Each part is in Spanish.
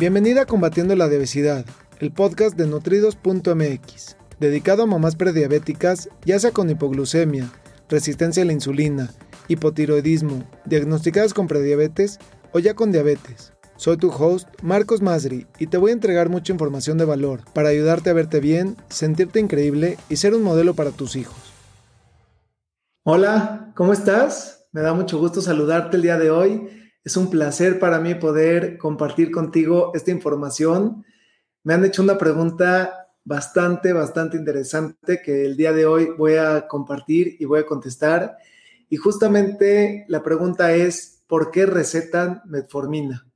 Bienvenida a Combatiendo la Obesidad, el podcast de nutridos.mx, dedicado a mamás prediabéticas, ya sea con hipoglucemia, resistencia a la insulina, hipotiroidismo, diagnosticadas con prediabetes o ya con diabetes. Soy tu host, Marcos Masri, y te voy a entregar mucha información de valor para ayudarte a verte bien, sentirte increíble y ser un modelo para tus hijos. Hola, ¿cómo estás? Me da mucho gusto saludarte el día de hoy. Es un placer para mí poder compartir contigo esta información. Me han hecho una pregunta bastante, bastante interesante que el día de hoy voy a compartir y voy a contestar. Y justamente la pregunta es, ¿por qué recetan metformina?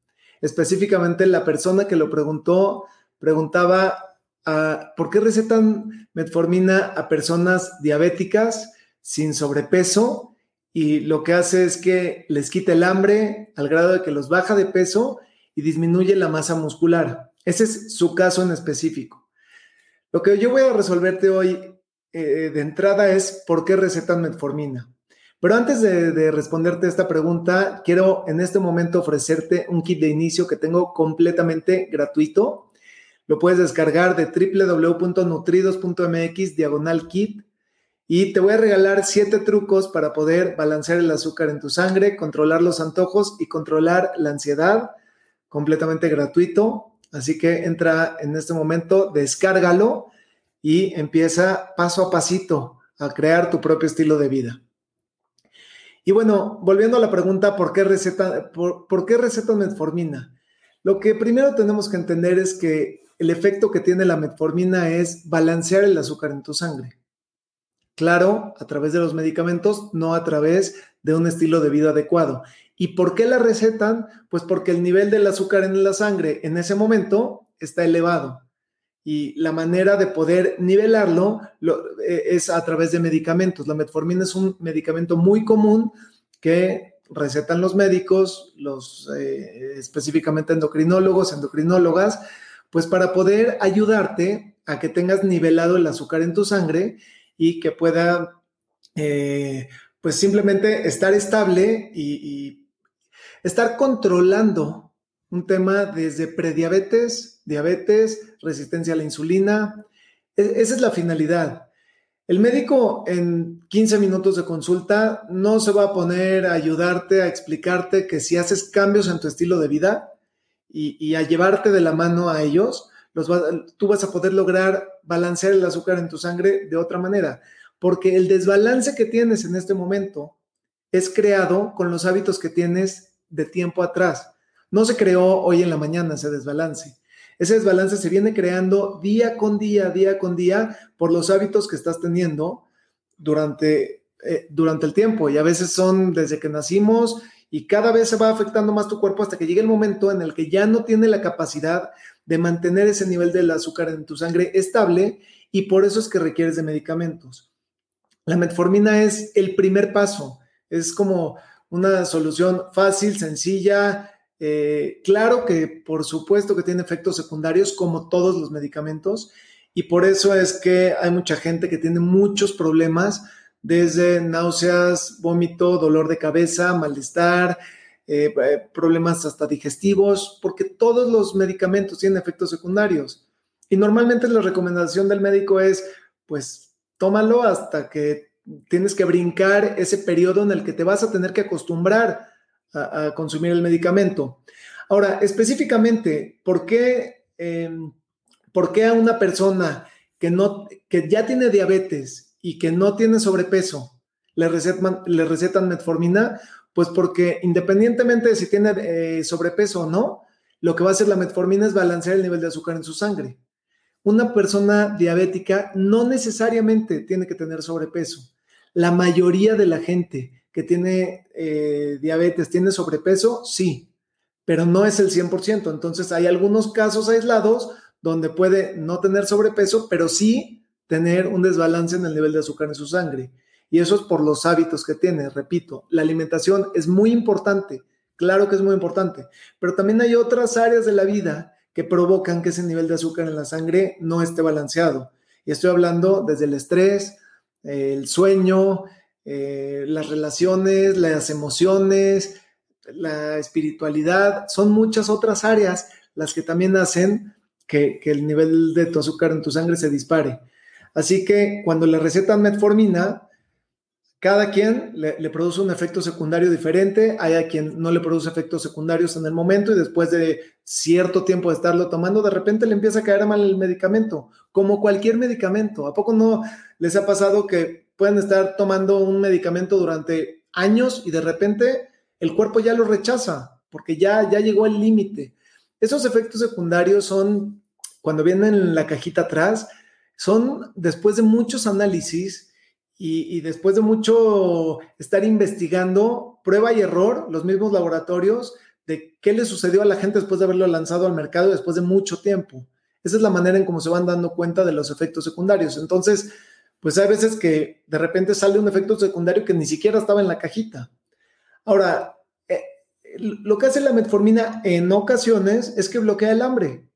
Específicamente la persona que lo preguntó preguntaba, ah, ¿por qué recetan metformina a personas diabéticas sin sobrepeso y lo que hace es que les quita el hambre al grado de que los baja de peso y disminuye la masa muscular. Ese es su caso en específico. Lo que yo voy a resolverte hoy eh, de entrada es por qué recetan metformina. Pero antes de, de, responderte esta pregunta, quiero en este momento ofrecerte un kit de inicio que tengo completamente gratuito. Lo puedes descargar de www.nutridos.mx diagonal kit y te voy a regalar siete trucos para poder balancear el azúcar en tu sangre, controlar los antojos y controlar la ansiedad, completamente gratuito. Así que entra en este momento, descárgalo y empieza paso a pasito a crear tu propio estilo de vida. Y bueno, volviendo a la pregunta, ¿por qué receta, por, por qué receta metformina? Lo que primero tenemos que entender es que el efecto que tiene la metformina es balancear el azúcar en tu sangre. Claro, a través de los medicamentos, no a través de un estilo de vida adecuado. ¿Y por qué la recetan? Pues porque el nivel del azúcar en la sangre en ese momento está elevado. Y la manera de poder nivelarlo eh, es a través de medicamentos. La metformina es un medicamento muy común que recetan los médicos, los eh, específicamente endocrinólogos, endocrinólogas, pues para poder ayudarte a que tengas nivelado el azúcar en tu sangre y que pueda, eh, pues simplemente estar estable y, estar controlando un tema desde prediabetes, diabetes, resistencia a la insulina. E, esa es la finalidad. El médico en 15 minutos de consulta no se va a poner a ayudarte, a explicarte que si haces cambios en tu estilo de vida y, a llevarte de la mano a ellos, tú vas a poder lograr balancear el azúcar en tu sangre de otra manera, porque el desbalance que tienes en este momento es creado con los hábitos que tienes de tiempo atrás. No se creó hoy en la mañana ese desbalance. Ese desbalance se viene creando día con día, día con día, por los hábitos que estás teniendo durante, eh, durante el tiempo. Y a veces son desde que nacimos y cada vez se va afectando más tu cuerpo hasta que llegue el momento en el que ya no tiene la capacidad de mantener ese nivel del azúcar en tu sangre estable y por eso es que requieres de medicamentos. La metformina es el primer paso, es como una solución fácil, sencilla, eh, claro que por supuesto que tiene efectos secundarios como todos los medicamentos y por eso es que hay mucha gente que tiene muchos problemas desde náuseas, vómito, dolor de cabeza, malestar, eh, eh, problemas hasta digestivos, porque todos los medicamentos tienen efectos secundarios. Y normalmente la recomendación del médico es, pues, tómalo hasta que tienes que brincar ese periodo en el que te vas a tener que acostumbrar a, consumir el medicamento. Ahora, específicamente, ¿por qué, em, ¿por qué a una persona que, no, que ya tiene diabetes y que no tiene sobrepeso le recetan, le recetan metformina? Pues porque independientemente de si tiene eh, sobrepeso o no, lo que va a hacer la metformina es balancear el nivel de azúcar en su sangre. Una persona diabética no necesariamente tiene que tener sobrepeso. La mayoría de la gente que tiene eh, diabetes tiene sobrepeso, sí, pero no es el 100%. Entonces hay algunos casos aislados donde puede no tener sobrepeso, pero sí tener un desbalance en el nivel de azúcar en su sangre. Y eso es por los hábitos que tiene. Repito, la alimentación es muy importante, claro que es muy importante, pero también hay otras áreas de la vida que provocan que ese nivel de azúcar en la sangre no esté balanceado. Y estoy hablando desde el estrés, el sueño, eh, las relaciones, las emociones, la espiritualidad, son muchas otras áreas las que también hacen que, el nivel de tu azúcar en tu sangre se dispare. Así que cuando le recetan metformina, cada quien le, produce un efecto secundario diferente. Hay a quien no le produce efectos secundarios en el momento y después de cierto tiempo de estarlo tomando, de repente le empieza a caer mal el medicamento, como cualquier medicamento. ¿A poco no les ha pasado que pueden estar tomando un medicamento durante años y de repente el cuerpo ya lo rechaza porque ya, ya llegó al límite? Esos efectos secundarios son, cuando vienen en la cajita atrás, son después de muchos análisis y, después de mucho estar investigando, prueba y error, los mismos laboratorios, de qué le sucedió a la gente después de haberlo lanzado al mercado después de mucho tiempo. Esa es la manera en cómo se van dando cuenta de los efectos secundarios. Entonces, pues hay veces que de repente sale un efecto secundario que ni siquiera estaba en la cajita. Ahora, eh, lo que hace la metformina en ocasiones es que bloquea el hambre.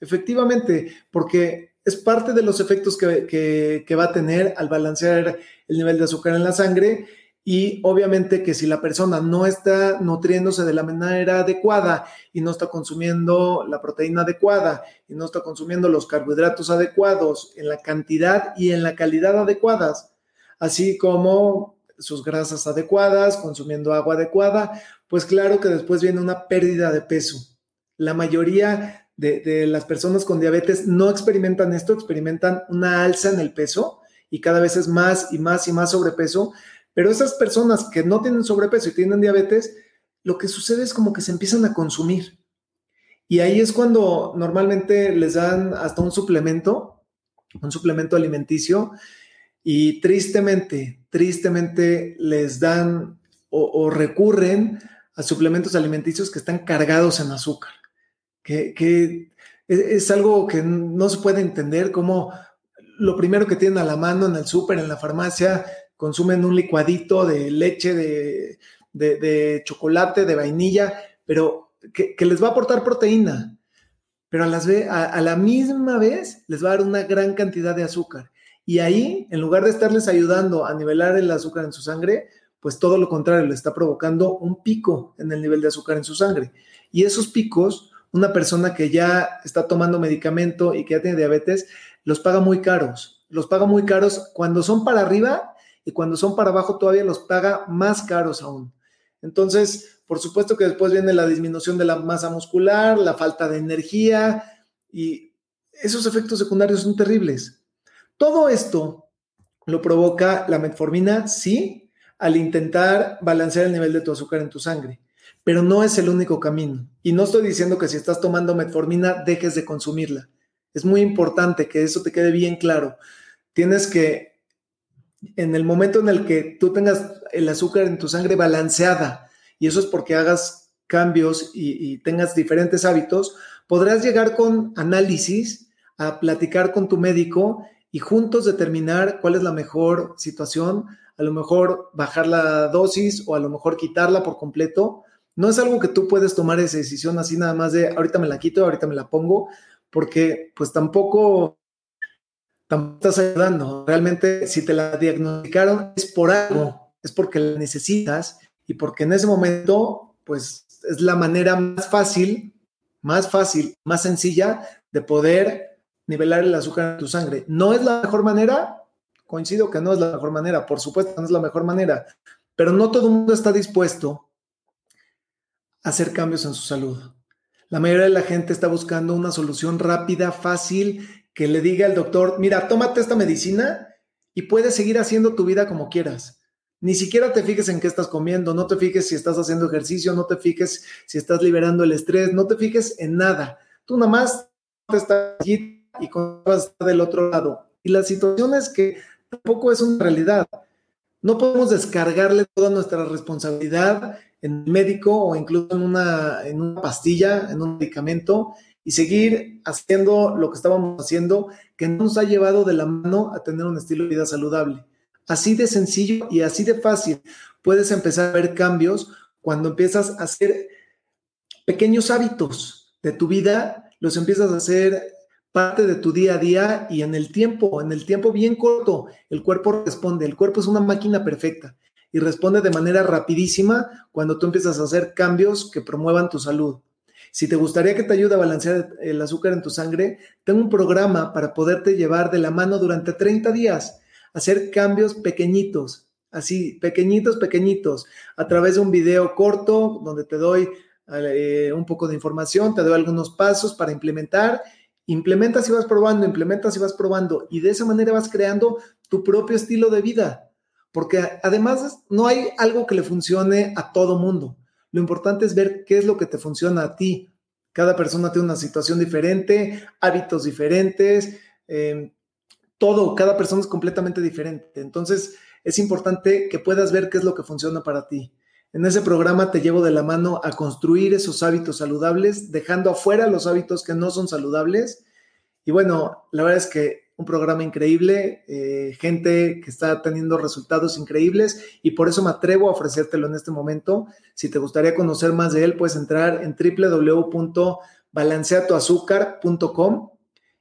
Efectivamente, porque es parte de los efectos que, va a tener al balancear el nivel de azúcar en la sangre y obviamente que si la persona no está nutriéndose de la manera adecuada y no está consumiendo la proteína adecuada y no está consumiendo los carbohidratos adecuados en la cantidad y en la calidad adecuadas, así como sus grasas adecuadas, consumiendo agua adecuada, pues claro que después viene una pérdida de peso. La mayoría de, las personas con diabetes no experimentan esto, experimentan una alza en el peso y cada vez es más y más y más sobrepeso, pero esas personas que no tienen sobrepeso y tienen diabetes, lo que sucede es como que se empiezan a consumir. Y ahí es cuando normalmente les dan hasta un suplemento, un suplemento alimenticio, y tristemente, tristemente les dan o recurren a suplementos alimenticios que están cargados en azúcar que, es, algo que no se puede entender, como lo primero que tienen a la mano en el súper, en la farmacia, consumen un licuadito de leche, de, chocolate, de vainilla, pero que, les va a aportar proteína, pero a, las a, la misma vez les va a dar una gran cantidad de azúcar. Y ahí, en lugar de estarles ayudando a nivelar el azúcar en su sangre, pues todo lo contrario, le está provocando un pico en el nivel de azúcar en su sangre. Y esos picos una persona que ya está tomando medicamento y que ya tiene diabetes, los paga muy caros. Los paga muy caros cuando son para arriba y cuando son para abajo todavía los paga más caros aún. Entonces, por supuesto que después viene la disminución de la masa muscular, la falta de energía y esos efectos secundarios son terribles. Todo esto lo provoca la metformina, sí, al intentar balancear el nivel de tu azúcar en tu sangre pero no es el único camino. Y no estoy diciendo que si estás tomando metformina dejes de consumirla. Es muy importante que eso te quede bien claro. Tienes que, en el momento en el que tú tengas el azúcar en tu sangre balanceada, y eso es porque hagas cambios y, tengas diferentes hábitos, podrás llegar con análisis a platicar con tu médico y juntos determinar cuál es la mejor situación, a lo mejor bajar la dosis o a lo mejor quitarla por completo no es algo que tú puedes tomar esa decisión así nada más de ahorita me la quito, ahorita me la pongo, porque pues tampoco, tampoco estás ayudando. Realmente si te la diagnosticaron es por algo, es porque la necesitas y porque en ese momento pues es la manera más fácil, más fácil, más sencilla de poder nivelar el azúcar en tu sangre. ¿No es la mejor manera? Coincido que no es la mejor manera, por supuesto no es la mejor manera, pero no todo el mundo está dispuesto hacer cambios en su salud. La mayoría de la gente está buscando una solución rápida, fácil, que le diga al doctor, mira, tómate esta medicina y puedes seguir haciendo tu vida como quieras. Ni siquiera te fijes en qué estás comiendo, no te fijes si estás haciendo ejercicio, no te fijes si estás liberando el estrés, no te fijes en nada. Tú nada más estás allí y vas del otro lado. Y la situación es que tampoco es una realidad. No podemos descargarle toda nuestra responsabilidad en el médico o incluso en una, en una pastilla, en un medicamento y seguir haciendo lo que estábamos haciendo que nos ha llevado de la mano a tener un estilo de vida saludable. Así de sencillo y así de fácil puedes empezar a ver cambios cuando empiezas a hacer pequeños hábitos de tu vida, los empiezas a hacer parte de tu día a día y en el tiempo, en el tiempo bien corto, el cuerpo responde. El cuerpo es una máquina perfecta y responde de manera rapidísima cuando tú empiezas a hacer cambios que promuevan tu salud. Si te gustaría que te ayude a balancear el azúcar en tu sangre, tengo un programa para poderte llevar de la mano durante 30 días, hacer cambios pequeñitos, así, pequeñitos, pequeñitos, a través de un video corto donde te doy eh, un poco de información, te doy algunos pasos para implementar. Implementas y vas probando, implementas y vas probando, y de esa manera vas creando tu propio estilo de vida, porque además no hay algo que le funcione a todo mundo. Lo importante es ver qué es lo que te funciona a ti. Cada persona tiene una situación diferente, hábitos diferentes, em, todo, cada persona es completamente diferente. Entonces, es importante que puedas ver qué es lo que funciona para ti. En ese programa te llevo de la mano a construir esos hábitos saludables, dejando afuera los hábitos que no son saludables. Y bueno, la verdad es que un programa increíble, eh, gente que está teniendo resultados increíbles y por eso me atrevo a ofrecértelo en este momento. Si te gustaría conocer más de él, puedes entrar en www.balanceatoazúcar.com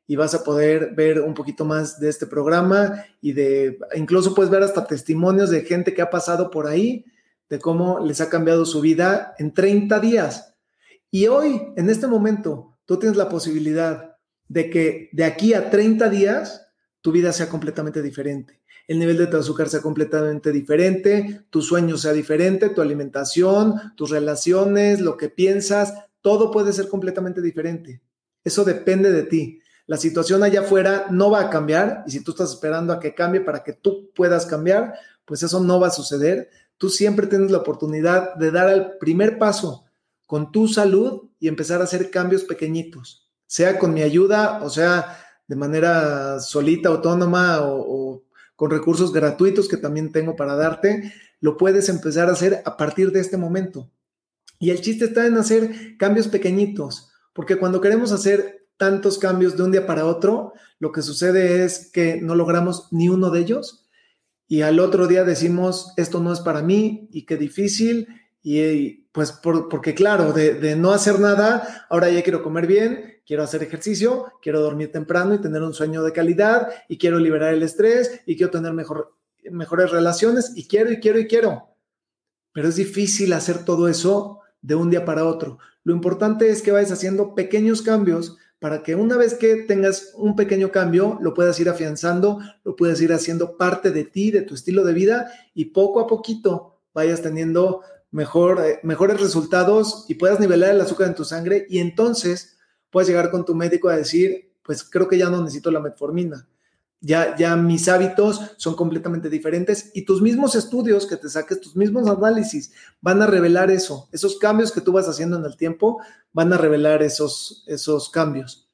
y vas a poder ver un poquito más de este programa y de incluso puedes ver hasta testimonios de gente que ha pasado por ahí, de cómo les ha cambiado su vida en 30 días. Y hoy, en este momento, tú tienes la posibilidad de que de aquí a 30 días tu vida sea completamente diferente. El nivel de tu azúcar sea completamente diferente, tu sueño sea diferente, tu alimentación, tus relaciones, lo que piensas, todo puede ser completamente diferente. Eso depende de ti. La situación allá afuera no va a cambiar y si tú estás esperando a que cambie para que tú puedas cambiar, pues eso no va a suceder. Tú siempre tienes la oportunidad de dar el primer paso con tu salud y empezar a hacer cambios pequeñitos sea con mi ayuda, o sea, de manera solita, autónoma o, con recursos gratuitos que también tengo para darte, lo puedes empezar a hacer a partir de este momento. Y el chiste está en hacer cambios pequeñitos, porque cuando queremos hacer tantos cambios de un día para otro, lo que sucede es que no logramos ni uno de ellos y al otro día decimos, esto no es para mí y qué difícil y pues porque claro, de, no hacer nada, ahora ya quiero comer bien, quiero hacer ejercicio, quiero dormir temprano y tener un sueño de calidad, y quiero liberar el estrés, y quiero tener mejor, mejores relaciones, y quiero, y quiero, y quiero. Pero es difícil hacer todo eso de un día para otro. Lo importante es que vayas haciendo pequeños cambios para que una vez que tengas un pequeño cambio, lo puedas ir afianzando, lo puedas ir haciendo parte de ti, de tu estilo de vida, y poco a poquito vayas teniendo mejor, eh, mejores resultados y puedas nivelar el azúcar en tu sangre y entonces puedes llegar con tu médico a decir, pues creo que ya no necesito la metformina. Ya, ya mis hábitos son completamente diferentes y tus mismos estudios que te saques, tus mismos análisis van a revelar eso. Esos cambios que tú vas haciendo en el tiempo van a revelar esos, esos cambios.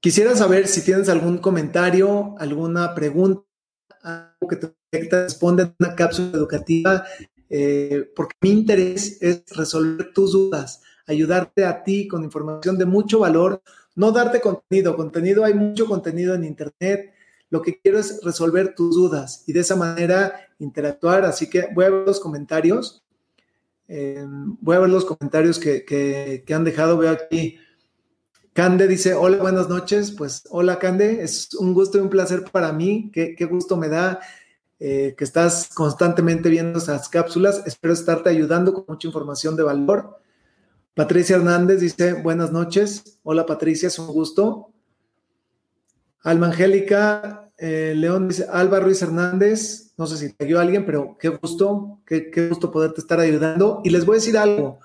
Quisiera saber si tienes algún comentario, alguna pregunta, algo que te responde en una cápsula educativa, eh, porque mi interés es resolver tus dudas ayudarte a ti con información de mucho valor, no darte contenido, contenido, hay mucho contenido en Internet, lo que quiero es resolver tus dudas y de esa manera interactuar, así que voy a ver los comentarios, eh, voy a ver los comentarios que, han dejado, veo aquí. Cande dice, hola, buenas noches. Pues hola, Cande, es un gusto y un placer para mí. Qué, gusto me da eh, que estás constantemente viendo esas cápsulas. Espero estarte ayudando con mucha información de valor. Patricia Hernández dice, buenas noches. Hola Patricia, es un gusto. Alma Angélica eh, León dice, Alba Ruiz Hernández, no sé si te dio alguien, pero qué gusto, qué, gusto poderte estar ayudando. Y les voy a decir algo,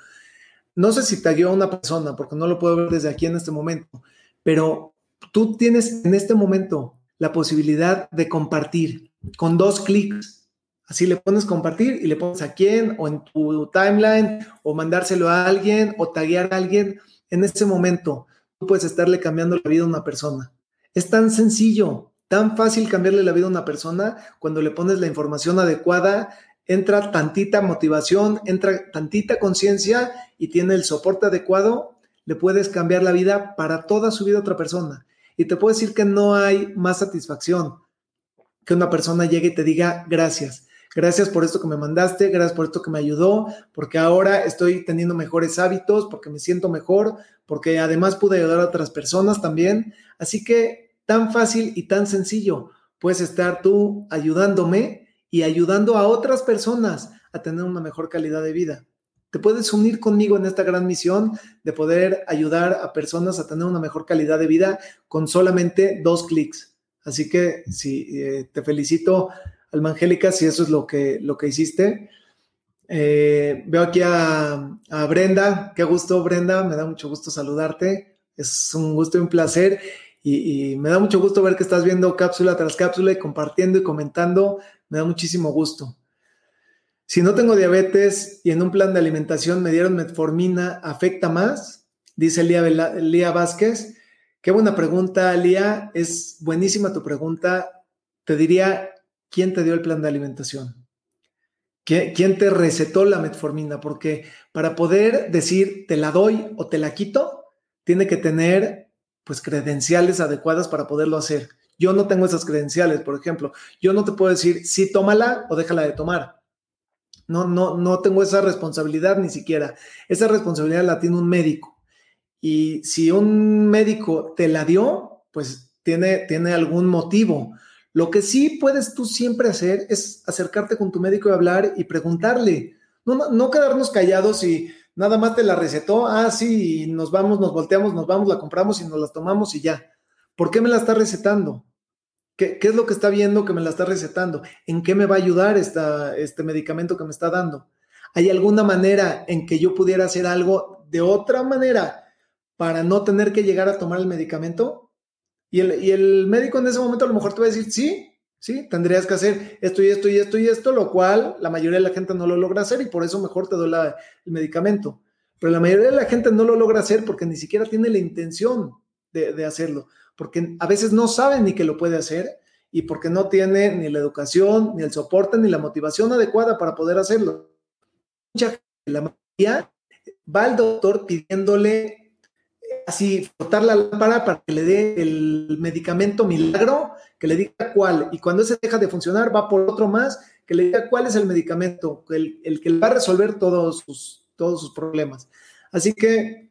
no sé si te a una persona, porque no lo puedo ver desde aquí en este momento, pero tú tienes en este momento la posibilidad de compartir con dos clics Así le pones compartir y le pones a quién o en tu timeline o mandárselo a alguien o taguear a alguien. En ese momento tú puedes estarle cambiando la vida a una persona. Es tan sencillo, tan fácil cambiarle la vida a una persona cuando le pones la información adecuada, entra tantita motivación, entra tantita conciencia y tiene el soporte adecuado, le puedes cambiar la vida para toda su vida a otra persona. Y te puedo decir que no hay más satisfacción que una persona llegue y te diga gracias. Gracias por esto que me mandaste, gracias por esto que me ayudó, porque ahora estoy teniendo mejores hábitos, porque me siento mejor, porque además pude ayudar a otras personas también. Así que tan fácil y tan sencillo, puedes estar tú ayudándome y ayudando a otras personas a tener una mejor calidad de vida. te puedes unir conmigo en esta gran misión de poder ayudar a personas a tener una mejor calidad de vida con solamente dos clics. Así que sí, eh, te felicito, Alma si eso es lo que, lo que hiciste. Eh, veo aquí a, Brenda, qué gusto Brenda, me da mucho gusto saludarte, es un gusto y un placer y, me da mucho gusto ver que estás viendo cápsula tras cápsula y compartiendo y comentando, me da muchísimo gusto. Si no tengo diabetes y en un plan de alimentación me dieron metformina, ¿afecta más? Dice Lía, Vázquez. Qué buena pregunta, Lía. Es buenísima tu pregunta. Te diría, ¿quién te dio el plan de alimentación? ¿Quién te recetó la metformina? Porque para poder decir te la doy o te la quito, tiene que tener pues credenciales adecuadas para poderlo hacer. Yo no tengo esas credenciales, por ejemplo. Yo no te puedo decir sí, tómala o déjala de tomar. No, no, no tengo esa responsabilidad ni siquiera. Esa responsabilidad la tiene un médico. Y si un médico te la dio, pues tiene, tiene algún motivo. Lo que sí puedes tú siempre hacer es acercarte con tu médico y hablar y preguntarle. No, no, quedarnos callados y nada más te la recetó. Ah, sí, nos vamos, nos volteamos, nos vamos, la compramos y nos la tomamos y ya. ¿Por qué me la está recetando? ¿Qué, es lo que está viendo que me la está recetando? ¿En qué me va a ayudar esta, este medicamento que me está dando? ¿Hay alguna manera en que yo pudiera hacer algo de otra manera para no tener que llegar a tomar el medicamento? Y el, médico en ese momento a lo mejor te va a decir, sí, sí, tendrías que hacer esto y esto y esto y esto, lo cual la mayoría de la gente no lo logra hacer y por eso mejor te doy el medicamento. Pero la mayoría de la gente no lo logra hacer porque ni siquiera tiene la intención de, de hacerlo porque a veces no saben ni que lo puede hacer y porque no tiene ni la educación, ni el soporte, ni la motivación adecuada para poder hacerlo. Mucha gente, la mayoría, va al doctor pidiéndole así, frotar la lámpara para que le dé el medicamento milagro, que le diga cuál. Y cuando ese deja de funcionar, va por otro más, que le diga cuál es el medicamento, el, el que va a resolver todos sus, todos sus problemas. Así que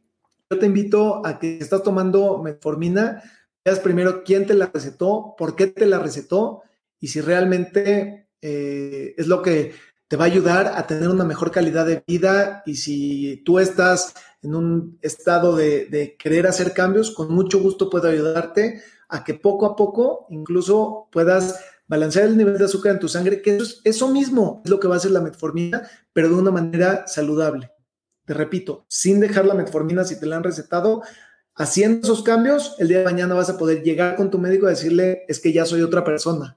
yo te invito a que estás tomando metformina, veas primero quién te la recetó, por qué te la recetó y si realmente eh, es lo que te va a ayudar a tener una mejor calidad de vida y si tú estás en un estado de, querer hacer cambios, con mucho gusto puedo ayudarte a que poco a poco incluso puedas balancear el nivel de azúcar en tu sangre, que eso, eso mismo es lo que va a hacer la metformina, pero de una manera saludable. Te repito, sin dejar la metformina si te la han recetado, haciendo esos cambios, el día de mañana vas a poder llegar con tu médico y decirle, es que ya soy otra persona,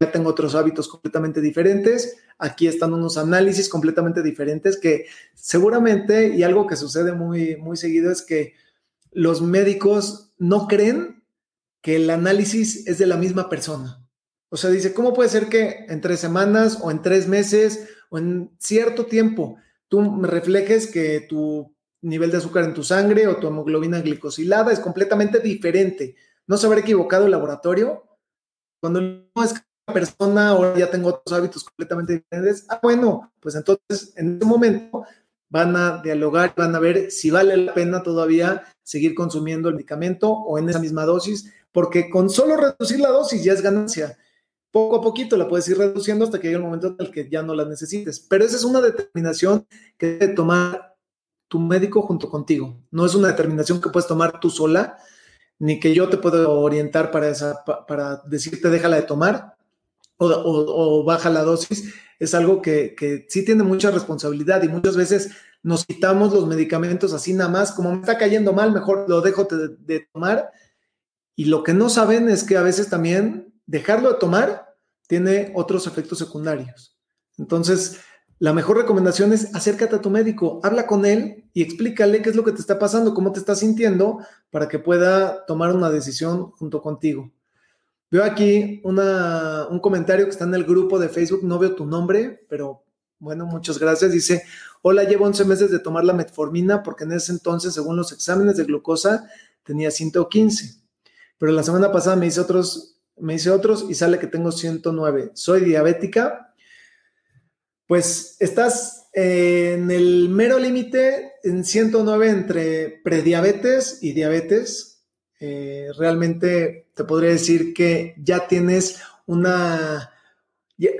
ya tengo otros hábitos completamente diferentes, aquí están unos análisis completamente diferentes que seguramente, y algo que sucede muy, muy seguido es que los médicos no creen que el análisis es de la misma persona. O sea, dice, ¿cómo puede ser que en tres semanas o en tres meses o en cierto tiempo tú me reflejes que tu nivel de azúcar en tu sangre o tu hemoglobina glicosilada es completamente diferente. No se habrá equivocado el laboratorio. Cuando no es persona ahora ya tengo otros hábitos completamente diferentes, ah, bueno, pues entonces en ese momento van a dialogar, van a ver si vale la pena todavía seguir consumiendo el medicamento o en esa misma dosis, porque con solo reducir la dosis ya es ganancia. Poco a poquito la puedes ir reduciendo hasta que llegue el momento en el que ya no la necesites. Pero esa es una determinación que debe tomar tu médico junto contigo. No es una determinación que puedes tomar tú sola, ni que yo te puedo orientar para, esa, para decirte déjala de tomar o, baja la dosis. Es algo que, que, sí tiene mucha responsabilidad y muchas veces nos quitamos los medicamentos así nada más, como me está cayendo mal, mejor lo dejo de, de tomar. Y lo que no saben es que a veces también dejarlo de tomar tiene otros efectos secundarios. Entonces, la mejor recomendación es acércate a tu médico, habla con él y explícale qué es lo que te está pasando, cómo te estás sintiendo, para que pueda tomar una decisión junto contigo. Veo aquí un comentario que está en el grupo de Facebook, no veo tu nombre, pero bueno, muchas gracias. Dice, hola, llevo 11 meses de tomar la metformina porque en ese entonces, según los exámenes de glucosa, tenía 115. Pero la semana pasada me hice otros, me hice otros y sale que tengo 109. Soy diabética pues estás en el mero límite en 109 entre prediabetes y diabetes. Eh, realmente te podría decir que ya tienes una,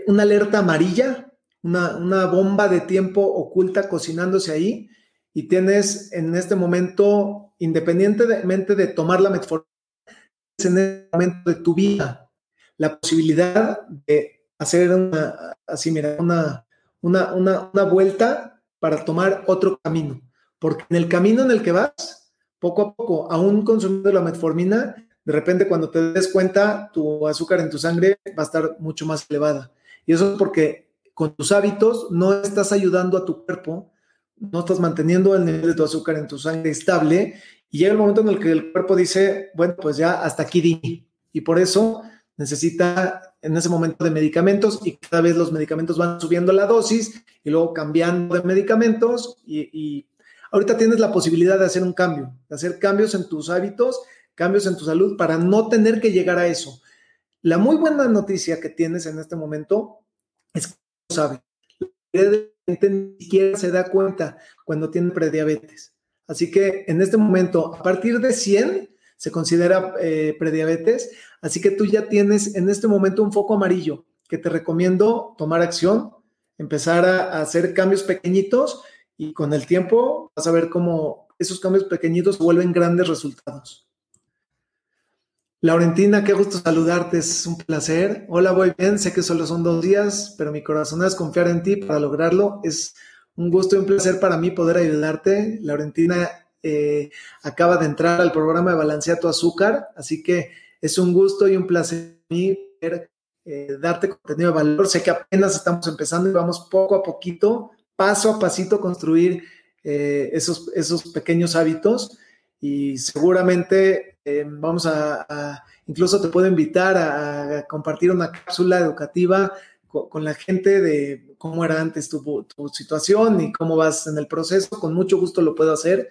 una alerta amarilla, una, una bomba de tiempo oculta cocinándose ahí y tienes en este momento, independientemente de tomar la metformina, en este momento de tu vida, la posibilidad de hacer así, mira, una, una, una, una vuelta para tomar otro camino. Porque en el camino en el que vas, poco a poco, aún consumiendo la metformina, de repente cuando te des cuenta, tu azúcar en tu sangre va a estar mucho más elevada. Y eso es porque con tus hábitos no estás ayudando a tu cuerpo no estás manteniendo el nivel de tu azúcar en tu sangre estable y llega el momento en el que el cuerpo dice, bueno, pues ya hasta aquí di. Y por eso necesita en ese momento de medicamentos y cada vez los medicamentos van subiendo la dosis y luego cambiando de medicamentos y, y ahorita tienes la posibilidad de hacer un cambio, de hacer cambios en tus hábitos, cambios en tu salud para no tener que llegar a eso. La muy buena noticia que tienes en este momento es que no sabe ni siquiera se da cuenta cuando tiene prediabetes. Así que en este momento, a partir de 100, se considera eh, prediabetes. Así que tú ya tienes en este momento un foco amarillo que te recomiendo tomar acción, empezar a, hacer cambios pequeñitos y con el tiempo vas a ver cómo esos cambios pequeñitos vuelven grandes resultados. Laurentina, qué gusto saludarte, es un placer. Hola, voy bien, sé que solo son dos días, pero mi corazón es confiar en ti para lograrlo. Es un gusto y un placer para mí poder ayudarte. Laurentina eh, acaba de entrar al programa de Balancea tu Azúcar, así que es un gusto y un placer para mí poder eh, darte contenido de valor. Sé que apenas estamos empezando y vamos poco a poquito, paso a pasito, construir eh, esos, esos pequeños hábitos y seguramente eh, vamos a, incluso te puedo invitar a, compartir una cápsula educativa con, la gente de cómo era antes tu, situación y cómo vas en el proceso. Con mucho gusto lo puedo hacer.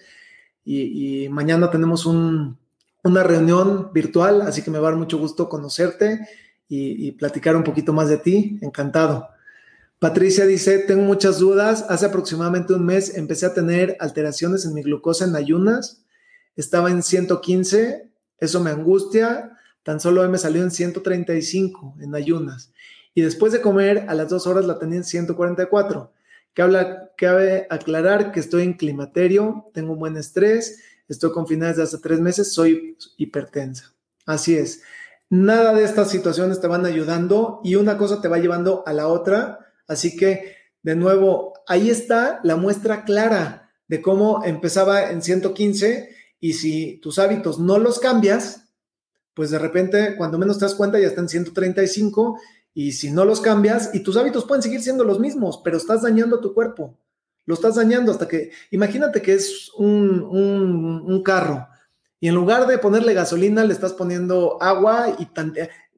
Y, mañana tenemos una reunión virtual, así que me va a dar mucho gusto conocerte y platicar un poquito más de ti. Encantado. Patricia dice, tengo muchas dudas. Hace aproximadamente un mes empecé a tener alteraciones en mi glucosa en ayunas estaba en 115, eso me angustia, tan solo me salió en 135 en ayunas. Y después de comer, a las dos horas la tenía en 144. Cabe, aclarar que estoy en climaterio, tengo un buen estrés, estoy confinada desde hace tres meses, soy hipertensa. Así es. Nada de estas situaciones te van ayudando y una cosa te va llevando a la otra. Así que, de nuevo, ahí está la muestra clara de cómo empezaba en 115 y si tus hábitos no los cambias, pues de repente, cuando menos te das cuenta, ya están 135. Y si no los cambias, y tus hábitos pueden seguir siendo los mismos, pero estás dañando tu cuerpo. Lo estás dañando hasta que, imagínate que es un, un, carro y en lugar de ponerle gasolina, le estás poniendo agua y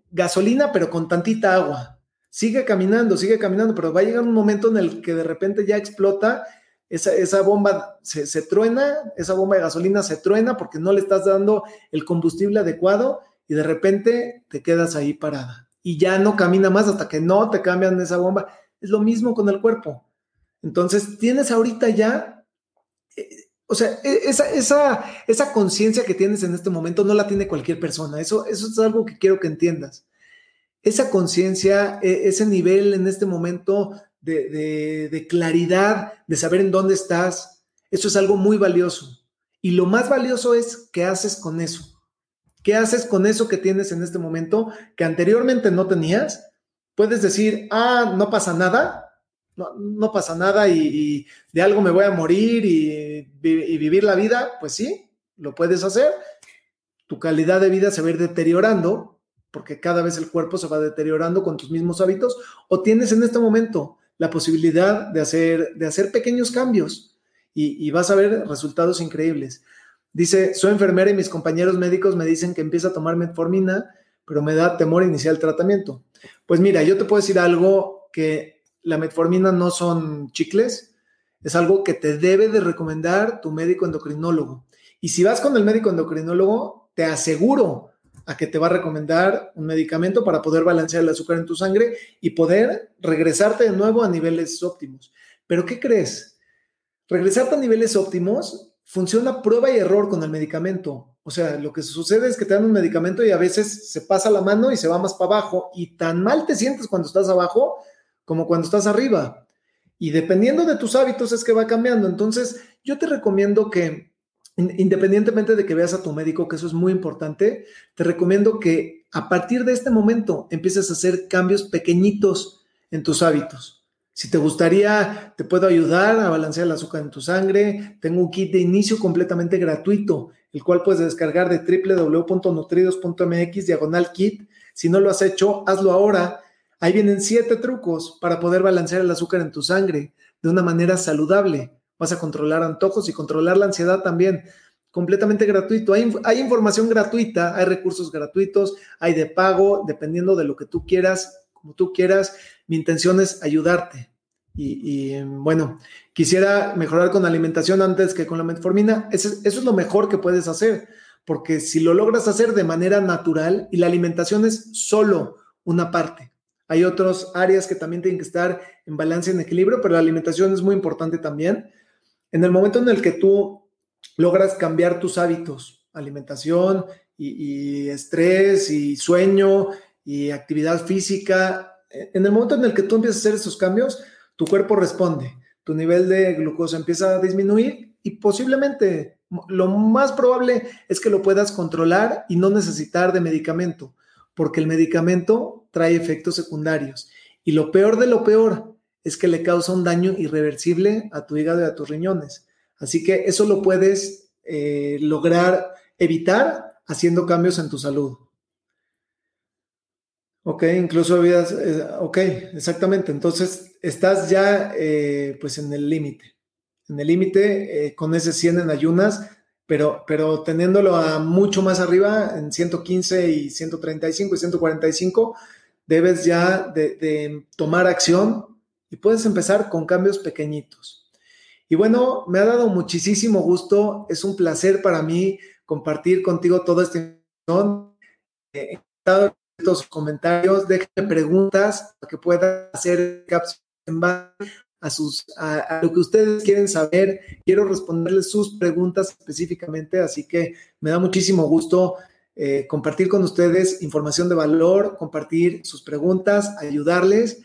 gasolina, pero con tantita agua. Sigue caminando, sigue caminando, pero va a llegar un momento en el que de repente ya explota esa, bomba se, truena, esa bomba de gasolina se truena porque no le estás dando el combustible adecuado y de repente te quedas ahí parada y ya no camina más hasta que no te cambian esa bomba. Es lo mismo con el cuerpo. Entonces, tienes ahorita ya, eh, o sea, e, esa, esa, esa conciencia que tienes en este momento no la tiene cualquier persona. Eso, eso es algo que quiero que entiendas. Esa conciencia, e, ese nivel en este momento de, claridad, de saber en dónde estás. Eso es algo muy valioso. Y lo más valioso es qué haces con eso. ¿Qué haces con eso que tienes en este momento que anteriormente no tenías? Puedes decir, ah, no pasa nada, no, pasa nada y, de algo me voy a morir y, y, vivir la vida. Pues sí, lo puedes hacer. Tu calidad de vida se va a ir deteriorando porque cada vez el cuerpo se va deteriorando con tus mismos hábitos. O tienes en este momento la posibilidad de hacer, de hacer pequeños cambios y, vas a ver resultados increíbles. Dice, soy enfermera y mis compañeros médicos me dicen que empieza a tomar metformina, pero me da temor iniciar el tratamiento. Pues mira, yo te puedo decir algo que la metformina no son chicles, es algo que te debe de recomendar tu médico endocrinólogo. Y si vas con el médico endocrinólogo, te aseguro a que te va a recomendar un medicamento para poder balancear el azúcar en tu sangre y poder regresarte de nuevo a niveles óptimos. Pero ¿qué crees? Regresarte a niveles óptimos funciona prueba y error con el medicamento. O sea, lo que sucede es que te dan un medicamento y a veces se pasa la mano y se va más para abajo y tan mal te sientes cuando estás abajo como cuando estás arriba. y dependiendo de tus hábitos es que va cambiando. Entonces, yo te recomiendo que, independientemente de que veas a tu médico, que eso es muy importante, te recomiendo que a partir de este momento empieces a hacer cambios pequeñitos en tus hábitos. Si te gustaría, te puedo ayudar a balancear el azúcar en tu sangre. Tengo un kit de inicio completamente gratuito, el cual puedes descargar de www.nutridos.mx diagonal kit. Si no lo has hecho, hazlo ahora. Ahí vienen siete trucos para poder balancear el azúcar en tu sangre de una manera saludable. Vas a controlar antojos y controlar la ansiedad también. Completamente gratuito. Hay, hay información gratuita, hay recursos gratuitos, hay de pago, dependiendo de lo que tú quieras, como tú quieras mi intención es ayudarte. Y, bueno, quisiera mejorar con alimentación antes que con la metformina. Eso, eso, es lo mejor que puedes hacer, porque si lo logras hacer de manera natural y la alimentación es solo una parte. Hay otras áreas que también tienen que estar en balance, en equilibrio, pero la alimentación es muy importante también. En el momento en el que tú logras cambiar tus hábitos, alimentación y estrés y sueño y actividad física, en el momento en el que tú empiezas a hacer esos cambios, tu cuerpo responde, tu nivel de glucosa empieza a disminuir y posiblemente lo más probable es que lo puedas controlar y no necesitar de medicamento, porque el medicamento trae efectos secundarios. Y lo peor de lo peor es que le causa un daño irreversible a tu hígado y a tus riñones. Así que eso lo puedes eh, lograr evitar haciendo cambios en tu salud. Ok, incluso habías, eh, ok, exactamente. Entonces estás ya eh, pues en el límite, en el límite con ese 100 en ayunas, pero, pero teniéndolo a mucho más arriba, en 115 y 135 y 145, debes ya de tomar acción y puedes empezar con cambios pequeñitos. Y bueno, me ha dado muchísimo gusto, es un placer para mí compartir contigo todo este estos comentarios, déjenme preguntas para que pueda hacer en base a, sus, a, lo que ustedes quieren saber. Quiero responderles sus preguntas específicamente, así que me da muchísimo gusto eh, compartir con ustedes información de valor, compartir sus preguntas, ayudarles